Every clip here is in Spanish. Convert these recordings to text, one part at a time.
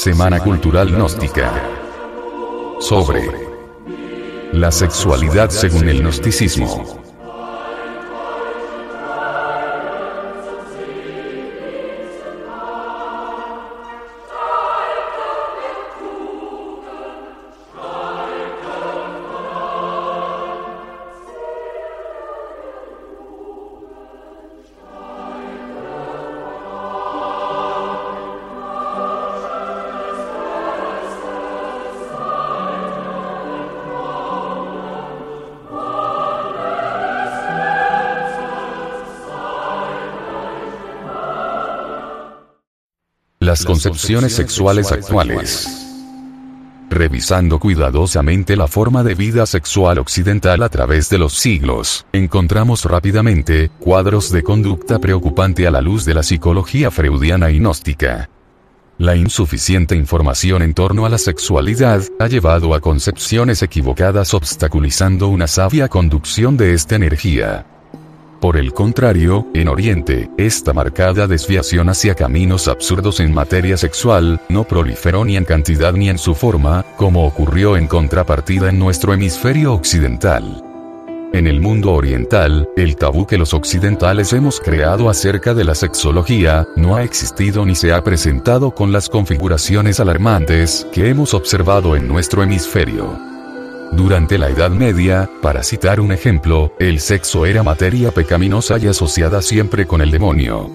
Semana Cultural Gnóstica. Sobre la sexualidad según el gnosticismo. Las concepciones sexuales actuales. Revisando cuidadosamente la forma de vida sexual occidental a través de los siglos, encontramos rápidamente cuadros de conducta preocupante a la luz de la psicología freudiana y gnóstica. La insuficiente información en torno a la sexualidad ha llevado a concepciones equivocadas obstaculizando una sabia conducción de esta energía. Por el contrario, en Oriente, esta marcada desviación hacia caminos absurdos en materia sexual, no proliferó ni en cantidad ni en su forma, como ocurrió en contrapartida en nuestro hemisferio occidental. En el mundo oriental, el tabú que los occidentales hemos creado acerca de la sexología, no ha existido ni se ha presentado con las configuraciones alarmantes que hemos observado en nuestro hemisferio. Durante la Edad Media, para citar un ejemplo, el sexo era materia pecaminosa y asociada siempre con el demonio.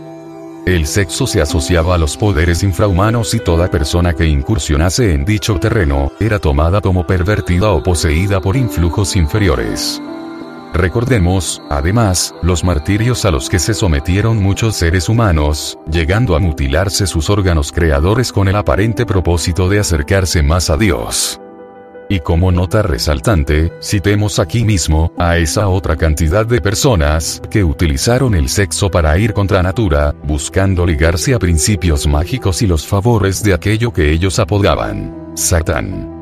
El sexo se asociaba a los poderes infrahumanos y toda persona que incursionase en dicho terreno, era tomada como pervertida o poseída por influjos inferiores. Recordemos, además, los martirios a los que se sometieron muchos seres humanos, llegando a mutilarse sus órganos creadores con el aparente propósito de acercarse más a Dios. Y como nota resaltante, citemos aquí mismo, a esa otra cantidad de personas, que utilizaron el sexo para ir contra natura, buscando ligarse a principios mágicos y los favores de aquello que ellos apodaban, Satán.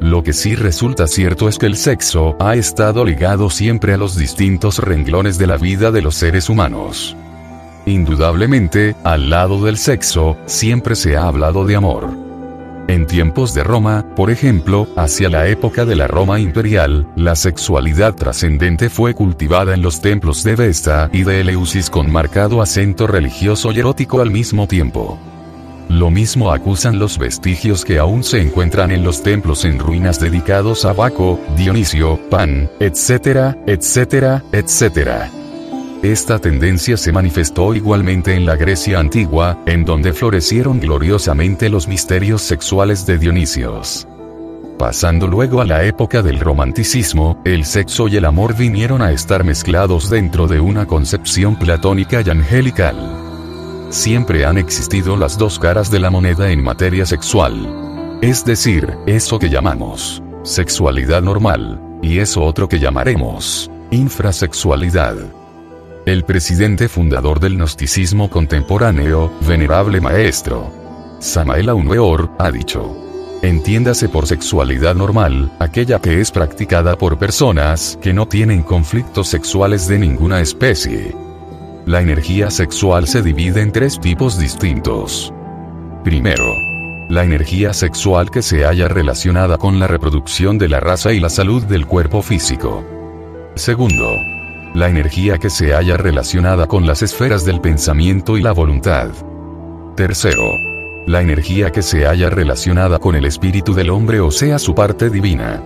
Lo que sí resulta cierto es que el sexo ha estado ligado siempre a los distintos renglones de la vida de los seres humanos. Indudablemente, al lado del sexo, siempre se ha hablado de amor. En tiempos de Roma, por ejemplo, hacia la época de la Roma imperial, la sexualidad trascendente fue cultivada en los templos de Vesta y de Eleusis con marcado acento religioso y erótico al mismo tiempo. Lo mismo acusan los vestigios que aún se encuentran en los templos en ruinas dedicados a Baco, Dionisio, Pan, etcétera, etcétera, etcétera. Esta tendencia se manifestó igualmente en la Grecia antigua, en donde florecieron gloriosamente los misterios sexuales de Dionisios. Pasando luego a la época del romanticismo, el sexo y el amor vinieron a estar mezclados dentro de una concepción platónica y angelical. Siempre han existido las dos caras de la moneda en materia sexual. Es decir, eso que llamamos sexualidad normal, y eso otro que llamaremos infrasexualidad. El presidente fundador del gnosticismo contemporáneo, venerable maestro Samael Weor, ha dicho. Entiéndase por sexualidad normal, aquella que es practicada por personas que no tienen conflictos sexuales de ninguna especie. La energía sexual se divide en tres tipos distintos. Primero, la energía sexual que se haya relacionada con la reproducción de la raza y la salud del cuerpo físico. Segundo, la energía que se haya relacionada con las esferas del pensamiento y la voluntad. Tercero, la energía que se haya relacionada con el espíritu del hombre o sea su parte divina.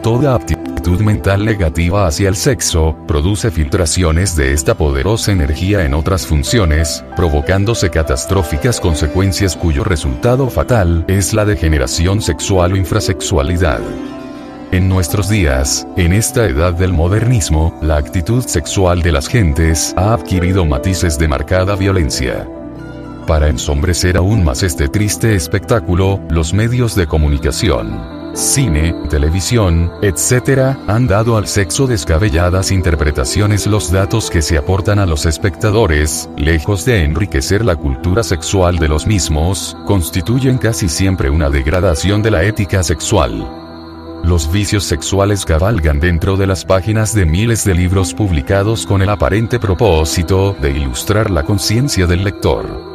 Toda actitud mental negativa hacia el sexo, produce filtraciones de esta poderosa energía en otras funciones, provocándose catastróficas consecuencias cuyo resultado fatal es la degeneración sexual o infrasexualidad. En nuestros días, en esta edad del modernismo, la actitud sexual de las gentes ha adquirido matices de marcada violencia. Para ensombrecer aún más este triste espectáculo, los medios de comunicación, cine, televisión, etc., han dado al sexo descabelladas interpretaciones. Los datos que se aportan a los espectadores, lejos de enriquecer la cultura sexual de los mismos, constituyen casi siempre una degradación de la ética sexual. Los vicios sexuales cabalgan dentro de las páginas de miles de libros publicados con el aparente propósito de ilustrar la conciencia del lector.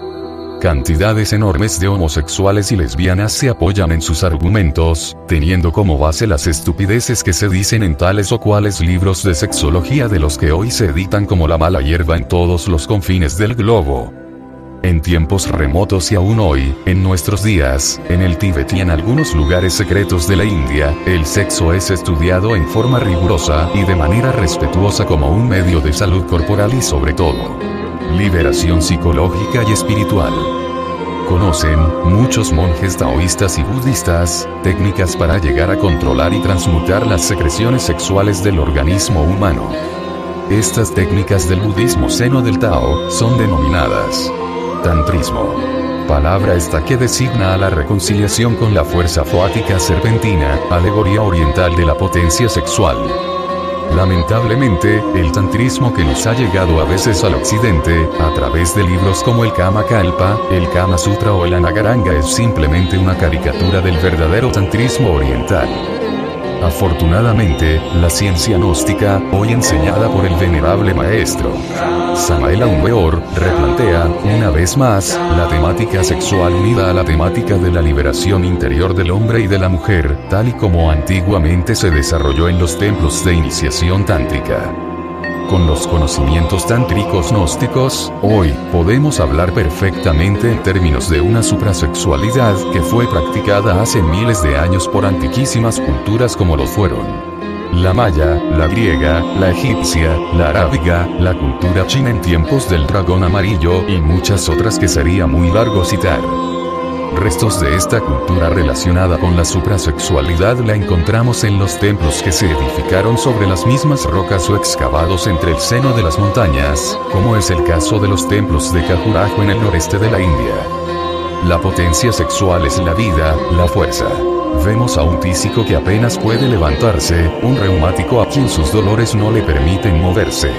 Cantidades enormes de homosexuales y lesbianas se apoyan en sus argumentos, teniendo como base las estupideces que se dicen en tales o cuales libros de sexología de los que hoy se editan como la mala hierba en todos los confines del globo. En tiempos remotos y aún hoy, en nuestros días, en el Tíbet y en algunos lugares secretos de la India, el sexo es estudiado en forma rigurosa y de manera respetuosa como un medio de salud corporal y sobre todo, liberación psicológica y espiritual. Conocen, muchos monjes taoístas y budistas, técnicas para llegar a controlar y transmutar las secreciones sexuales del organismo humano. Estas técnicas del budismo seno del Tao son denominadas tantrismo. Palabra esta que designa a la reconciliación con la fuerza foática serpentina, alegoría oriental de la potencia sexual. Lamentablemente, el tantrismo que nos ha llegado a veces al occidente, a través de libros como el Kama Kalpa, el Kama Sutra o el Anagaranga es simplemente una caricatura del verdadero tantrismo oriental. Afortunadamente, la ciencia gnóstica, hoy enseñada por el venerable maestro Samael Weor, replantea, una vez más, la temática sexual unida a la temática de la liberación interior del hombre y de la mujer, tal y como antiguamente se desarrolló en los templos de iniciación tántrica. Con los conocimientos tántricos gnósticos, hoy, podemos hablar perfectamente en términos de una suprasexualidad que fue practicada hace miles de años por antiquísimas culturas como lo fueron la maya, la griega, la egipcia, la arábiga, la cultura china en tiempos del dragón amarillo y muchas otras que sería muy largo citar. Restos de esta cultura relacionada con la suprasexualidad la encontramos en los templos que se edificaron sobre las mismas rocas o excavados entre el seno de las montañas, como es el caso de los templos de Khajuraho en el noreste de la India. La potencia sexual es la vida, la fuerza. Vemos a un tísico que apenas puede levantarse, un reumático a quien sus dolores no le permiten moverse.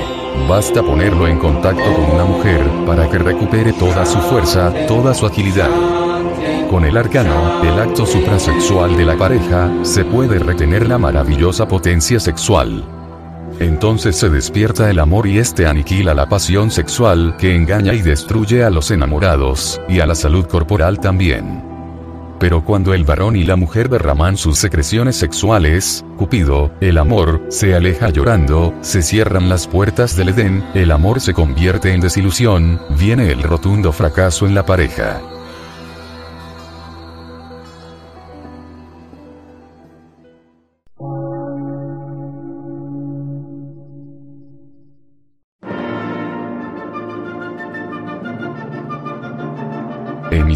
Basta ponerlo en contacto con una mujer, para que recupere toda su fuerza, toda su agilidad. Con el arcano, el acto suprasexual de la pareja, se puede retener la maravillosa potencia sexual. Entonces se despierta el amor y este aniquila la pasión sexual que engaña y destruye a los enamorados, y a la salud corporal también. Pero cuando el varón y la mujer derraman sus secreciones sexuales, Cupido, el amor, se aleja llorando, se cierran las puertas del Edén, el amor se convierte en desilusión, viene el rotundo fracaso en la pareja.